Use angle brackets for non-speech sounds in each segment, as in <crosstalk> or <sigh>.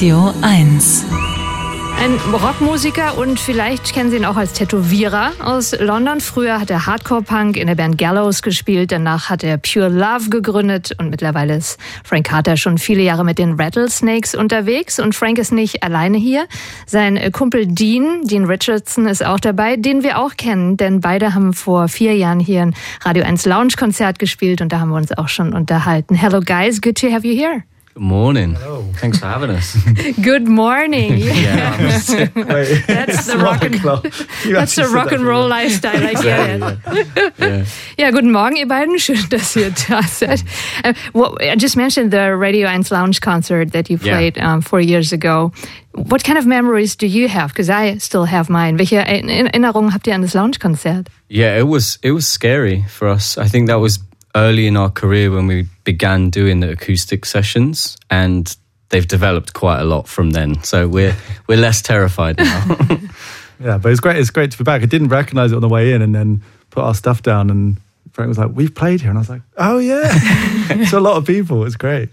Radio 1. Ein Rockmusiker und vielleicht kennen Sie ihn auch als Tätowierer aus London. Früher hat er Hardcore-Punk in der Band Gallows gespielt, danach hat er Pure Love gegründet und mittlerweile ist Frank Carter schon viele Jahre mit den Rattlesnakes unterwegs und Frank ist nicht alleine hier. Sein Kumpel Dean, Dean Richardson ist auch dabei, den wir auch kennen, denn beide haben vor vier Jahren hier ein Radio 1 Lounge-Konzert gespielt und da haben wir uns auch schon unterhalten. Hello guys, good to have you here. Good morning. Hello. Thanks for having us. <laughs> Good morning. <laughs> yeah, <laughs> that's the rock and that's the rock and roll lifestyle. I get it. yeah. Ja, guten Morgen, ihr beiden. Schön, dass ihr da seid. Uh, well, I just mentioned the Radio 1 Lounge concert that you played Yeah. um, four years ago. What kind of memories do you have? Because I still have mine. Welche Erinnerungen habt ihr an das Lounge-Konzert? Yeah, it was it was scary for us. I think that was early in our career when we began doing the acoustic sessions and they've developed quite a lot from then. So we're we're less terrified now. <laughs> <laughs> Yeah, but it's great. It's great to be back. I didn't recognize it on the way in, and then put our stuff down, and Frank was like, "We've played here," and I was like, "Oh yeah, <laughs> it's a lot of people. It's great."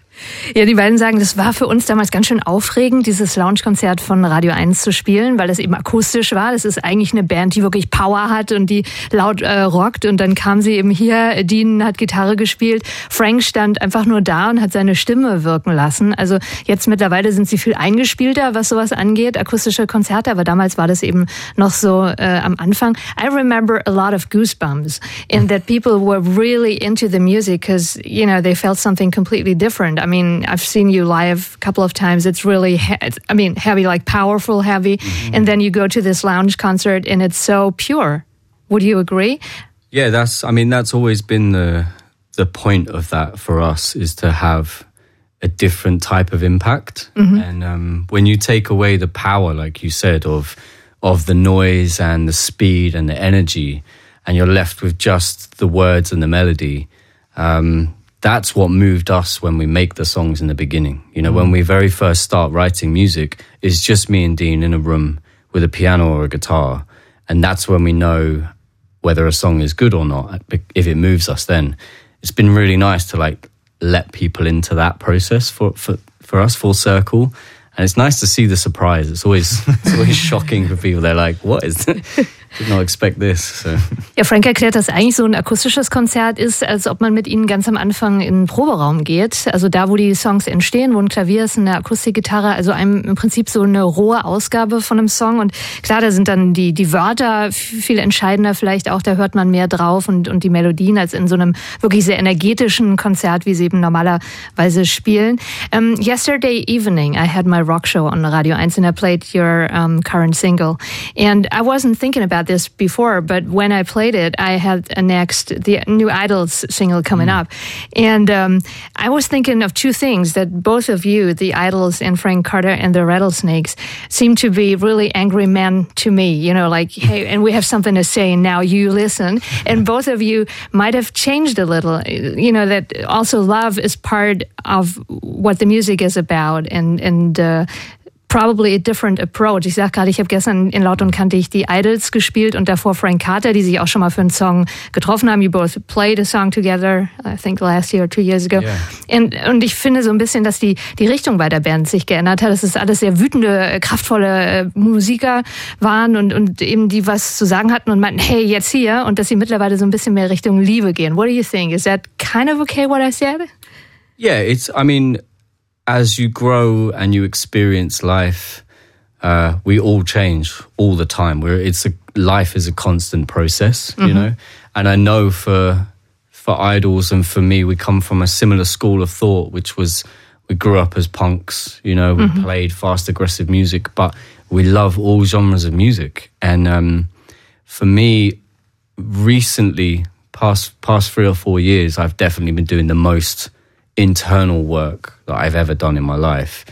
Ja, die beiden sagen, das war für uns damals ganz schön aufregend, dieses Lounge-Konzert von Radio 1 zu spielen, weil das eben akustisch war. Das ist eigentlich eine Band, die wirklich Power hat und die laut äh, rockt. Und dann kam sie eben hier, Dean hat Gitarre gespielt, Frank stand einfach nur da und hat seine Stimme wirken lassen. Also jetzt mittlerweile sind sie viel eingespielter, was sowas angeht, akustische Konzerte, aber damals war das eben noch so äh, am Anfang. I remember a lot of goosebumps in that people were really into the music because, you know, they felt something completely different. I mean, I've seen you live a couple of times. It's really, he- it's- I mean, heavy, like powerful, heavy. And then you go to this lounge concert and it's so pure. Would you agree? yeah, that's I mean that's always been the the point of that for us is to have a different type of impact. And um, when you take away the power, like you said, of of the noise and the speed and the energy, and you're left with just the words and the melody, um, that's what moved us when we make the songs in the beginning. You know, when mm. we very first start writing music, it's just me and Dean in a room with a piano or a guitar, and that's when we know whether a song is good or not if it moves us then. It's been really nice to like let people into that process for for, for us full circle. And it's nice to see the surprise. It's always it's always <laughs> shocking for people. They're like what is <laughs> did not expect this so Ja, Frank erklärt, dass eigentlich so ein akustisches Konzert ist, als ob man mit ihnen ganz am Anfang in den Proberaum geht. Also da, wo die Songs entstehen, wo ein Klavier ist, eine Akustikgitarre, also einem im Prinzip so eine rohe Ausgabe von einem Song. Und klar, da sind dann die, die Wörter viel entscheidender vielleicht auch, da hört man mehr drauf und, und die Melodien als in so einem wirklich sehr energetischen Konzert, wie sie eben normalerweise spielen. Um, yesterday evening, I had my rock show on Radio 1 and I played your um, current single. And I wasn't thinking about this before, but when I played it, I had a next, the new IDLES single coming up. And um, I was thinking of two things that both of you, the IDLES and Frank Carter and the Rattlesnakes, seem to be really angry men to me, you know, like, hey, and we have something to say, now you listen. And both of you might have changed a little, you know, that also love is part of what the music is about. And, and, uh, probably a different approach. Ich sag gerade, ich habe gestern in Laut und Kantig die Idols gespielt und davor Frank Carter, die sich auch schon mal für einen Song getroffen haben. You both played a song together, I think last year or two years ago. Yeah. Und, und ich finde so ein bisschen, dass die, die Richtung bei der Band sich geändert hat. Dass es alles sehr wütende, äh, kraftvolle äh, Musiker waren und, und eben die was zu sagen hatten und meinten, hey, jetzt hier. Und dass sie mittlerweile so ein bisschen mehr Richtung Liebe gehen. What do you think? Is that kind of okay what I said? yeah it's i mean as you grow and you experience life uh, we all change all the time. We're it's a life is a constant process you know? And i know for for IDLES and for me we come from a similar school of thought which was we grew up as punks you know? We played fast aggressive music but we love all genres of music. And um, for me recently past past three or four years i've definitely been doing the most internal work that i've ever done in my life.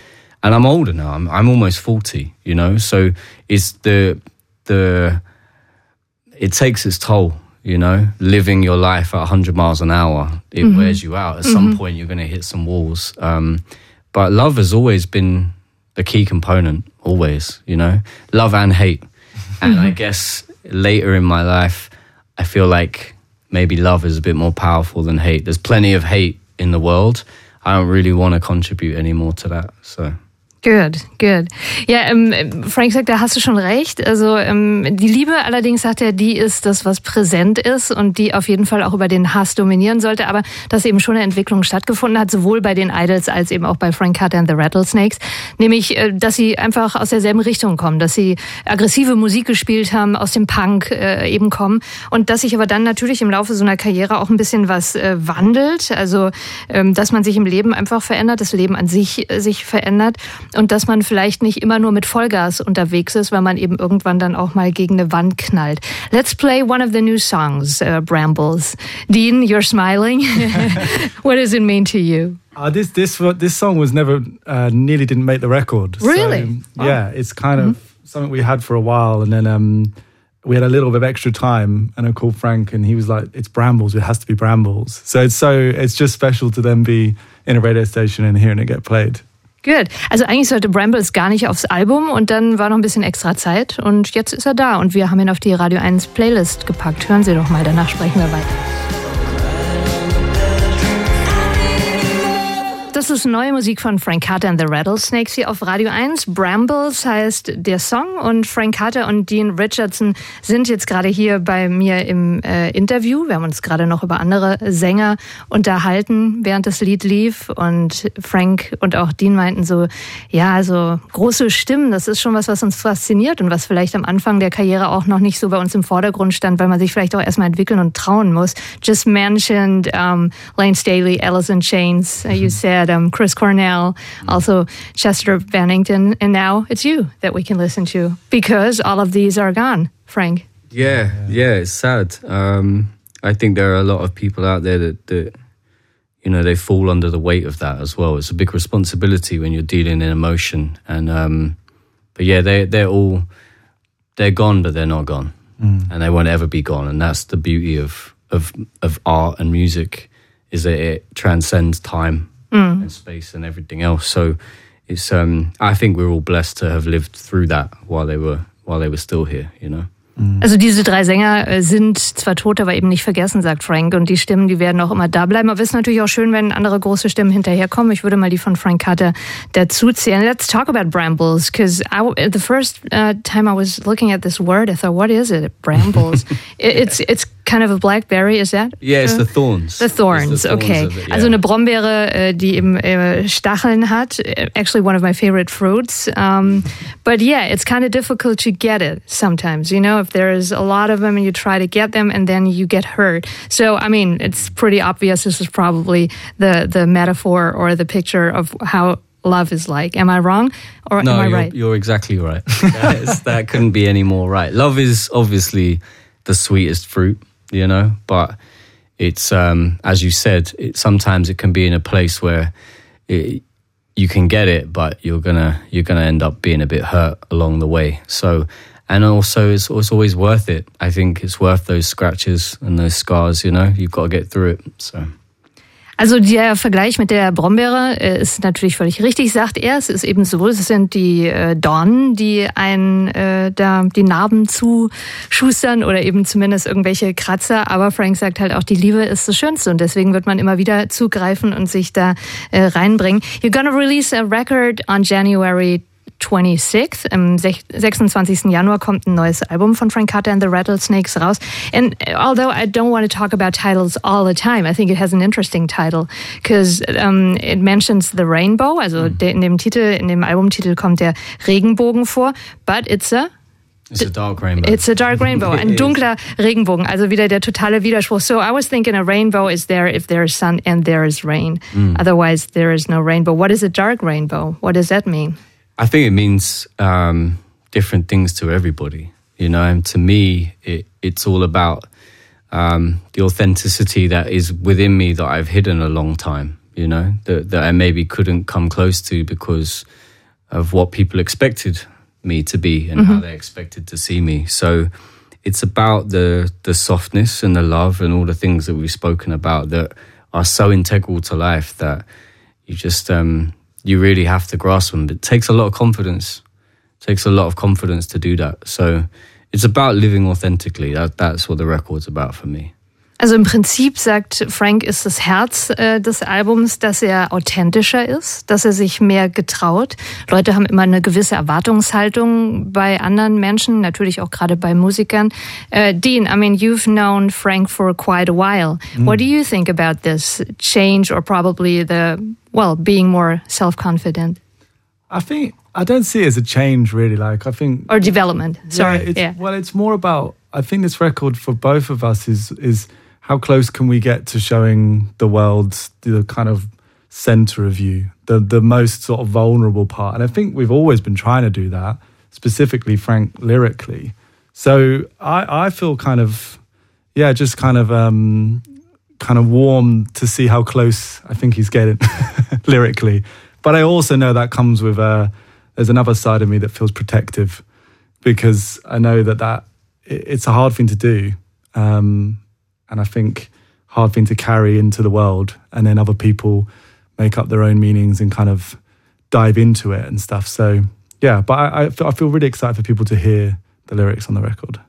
And i'm older now. I'm, I'm almost 40 you know? So it's the the it takes its toll you know? Living your life at 100 miles an hour it mm-hmm. wears you out. At some mm-hmm. point you're going to hit some walls. Um, but love has always been a key component always you know? Love and hate. And i mm-hmm. guess later in my life i feel like maybe love is a bit more powerful than hate. There's plenty of hate in the world i don't really want to contribute anymore to that so Good, good. Ja, ähm, Frank sagt, da hast du schon recht. Also ähm, die Liebe allerdings sagt er, die ist das, was präsent ist und die auf jeden Fall auch über den Hass dominieren sollte. Aber dass eben schon eine Entwicklung stattgefunden hat, sowohl bei den Idols als eben auch bei Frank Carter and the Rattlesnakes, nämlich, äh, dass sie einfach aus derselben Richtung kommen, dass sie aggressive Musik gespielt haben, aus dem Punk äh, eben kommen und dass sich aber dann natürlich im Laufe so einer Karriere auch ein bisschen was äh, wandelt. Also ähm, dass man sich im Leben einfach verändert, das Leben an sich äh, sich verändert und dass man vielleicht nicht immer nur mit Vollgas unterwegs ist, weil man eben irgendwann dann auch mal gegen eine Wand knallt. Let's play one of the new songs, uh, Brambles. Dean, you're smiling. <laughs> what does it mean to you? Uh, this this this song was never uh, nearly didn't make the record. Really? So, yeah, it's kind of mm -hmm. something we had for a while, and then um, we had a little bit of extra time, and I called Frank, and he was like, "It's Brambles. It has to be Brambles." So it's so it's just special to then be in a radio station and hearing it get played. Good. Also eigentlich sollte Brambles gar nicht aufs Album und dann war noch ein bisschen extra Zeit und jetzt ist er da und wir haben ihn auf die Radio 1 Playlist gepackt. Hören Sie doch mal, danach sprechen wir weiter. Das ist neue Musik von Frank Carter and the Rattlesnakes hier auf Radio 1. Brambles heißt der Song und Frank Carter und Dean Richardson sind jetzt gerade hier bei mir im äh, Interview. Wir haben uns gerade noch über andere Sänger unterhalten, während das Lied lief und Frank und auch Dean meinten so, ja, also große Stimmen, das ist schon was, was uns fasziniert und was vielleicht am Anfang der Karriere auch noch nicht so bei uns im Vordergrund stand, weil man sich vielleicht auch erstmal entwickeln und trauen muss. Just mentioned um, Lane Staley, Alice in Chains, uh, you said um, Chris Cornell, also Chester Bennington, and now it's you that we can listen to because all of these are gone, Frank. Yeah, yeah, it's sad. Um, I think there are a lot of people out there that, that, you know, they fall under the weight of that as well. It's a big responsibility when you're dealing in emotion. And, um, but yeah, they, they're all, they're gone, but they're not gone. Mm. And they won't ever be gone. And that's the beauty of, of, of art and music is that it transcends time mm. and space and everything else. So it's um, I think we're all blessed to have lived through that while they were while they were still here, you know. Mhm. Also diese drei Sänger äh, sind zwar tot, aber eben nicht vergessen, sagt Frank. Und die Stimmen, die werden auch immer da bleiben. Aber es ist natürlich auch schön, wenn andere große Stimmen hinterherkommen. Ich würde mal die von Frank Carter dazu zählen. Let's talk about brambles, because the first uh, time I was looking at this word, I thought, what is it? Brambles. <laughs> it's it's kind of a blackberry, is that? Yeah, it's the thorns. The thorns, the thorns okay. It, yeah. Also eine Brombeere, äh, die eben äh, Stacheln hat. Actually, one of my favorite fruits. Um, but yeah, it's kind of difficult to get it sometimes. You know, if there's a lot of them and you try to get them and then you get hurt. So, I mean, it's pretty obvious this is probably the the metaphor or the picture of how love is like. Am I wrong or no, am I you're, right? You're exactly right. <laughs> that couldn't be any more right. Love is obviously the sweetest fruit you know. But it's um, as you said, it, sometimes it can be in a place where it, you can get it, but you're gonna you're gonna end up being a bit hurt along the way. So, and also it's, it's always worth it. I think it's worth those scratches and those scars. You know, you've got to get through it. So. Also der Vergleich mit der Brombeere äh, ist natürlich völlig richtig, sagt er. Es ist eben so, es sind die äh, Dornen, die einen äh, da die Narben zuschustern oder eben zumindest irgendwelche Kratzer. Aber Frank sagt halt auch, die Liebe ist das Schönste und deswegen wird man immer wieder zugreifen und sich da äh, reinbringen. You're gonna release a record on January 26th. Am 26. Januar kommt ein neues Album von Frank Carter and the Rattlesnakes raus. And although I don't want to talk about titles all the time, I think it has an interesting title because um, it mentions the rainbow. Also mm. in dem Titel, in dem Albumtitel kommt der Regenbogen vor, but it's a It's a dark rainbow. It's a dark rainbow. <laughs> Ein dunkler Regenbogen. Also wieder der totale Widerspruch. So I was thinking a rainbow is there if there is sun and there is rain. Mm. Otherwise, there is no rainbow. What is a dark rainbow? What does that mean? I think it means um, different things to everybody, you know. And to me, it, it's all about um, the authenticity that is within me that I've hidden a long time, you know, that, that I maybe couldn't come close to because of what people expected me to be and mm-hmm. how they expected to see me. So it's about the the softness and the love and all the things that we've spoken about that are so integral to life that you just um, you really have to grasp them. It takes a lot of confidence. It takes a lot of confidence to do that. So it's about living authentically. That, that's what the record's about for me. Also im Prinzip sagt Frank ist das Herz äh, des Albums, dass er authentischer ist, dass er sich mehr getraut. Leute haben immer eine gewisse Erwartungshaltung bei anderen Menschen, natürlich auch gerade bei Musikern. Uh, Dean, I mean, you've known Frank for quite a while. Mm. What do you think about this change or probably the, well, being more self-confident? I think I don't see it as a change really. Like I think or development. Sorry. Yeah, it's, yeah. Well, it's more about. I think this record for both of us is is how close can we get to showing the world the kind of center of you, the the most sort of vulnerable part. And I think we've always been trying to do that, specifically Frank lyrically. So I I feel kind of yeah, just kind of um kind of warm to see how close I think he's getting <laughs> lyrically. But I also know that comes with uh there's another side of me that feels protective because I know that that it's a hard thing to do. Um, and I think hard thing to carry into the world, and then other people make up their own meanings and kind of dive into it and stuff. So yeah, but I, I feel really excited for people to hear the lyrics on the record.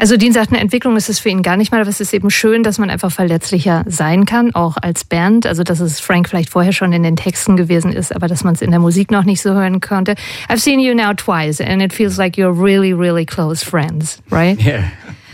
Also Dean sagt, eine Entwicklung ist es für ihn gar nicht mal, aber es ist eben schön, dass man einfach verletzlicher sein kann, auch als Band. Also dass es Frank vielleicht vorher schon in den Texten gewesen ist, aber dass man es in der Musik noch nicht so hören konnte. I've seen you now twice and it feels like you're really, really close friends, right? <laughs> Yeah.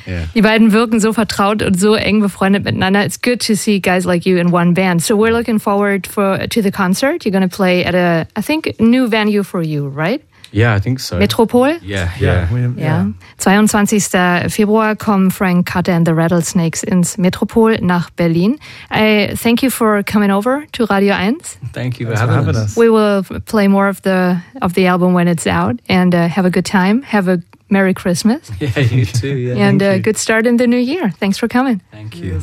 Yeah. Die beiden wirken so vertraut und so eng befreundet miteinander. It's good to see guys like you in one band. So we're looking forward for to the concert. You're going to play at a, I think, new venue for you, right? Yeah, I think so. Metropol? Yeah, yeah. we- Ja. 22. Februar kommen Frank Carter and the Rattlesnakes ins Metropol nach Berlin. I thank you for coming over to Radio 1. Thank you for Thanks for having, having us. us. We will play more of the of the album when it's out and uh, have a good time. Have a Merry Christmas <laughs> Yeah, you too. Yeah. and a you. good start in the new year. Thanks for coming. Thank you.